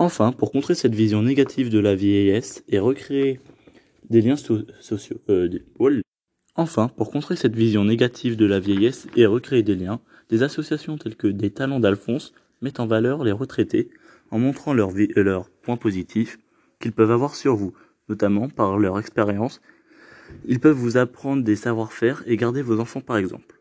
Enfin, pour contrer cette vision négative de la vieillesse et recréer des liens sociaux, euh, oh Enfin, pour contrer cette vision négative de la vieillesse et recréer des liens, des associations telles que des talents d'Alphonse mettent en valeur les retraités en montrant leurs leur euh, points positifs qu'ils peuvent avoir sur vous, notamment par leur expérience. Ils peuvent vous apprendre des savoir-faire et garder vos enfants par exemple.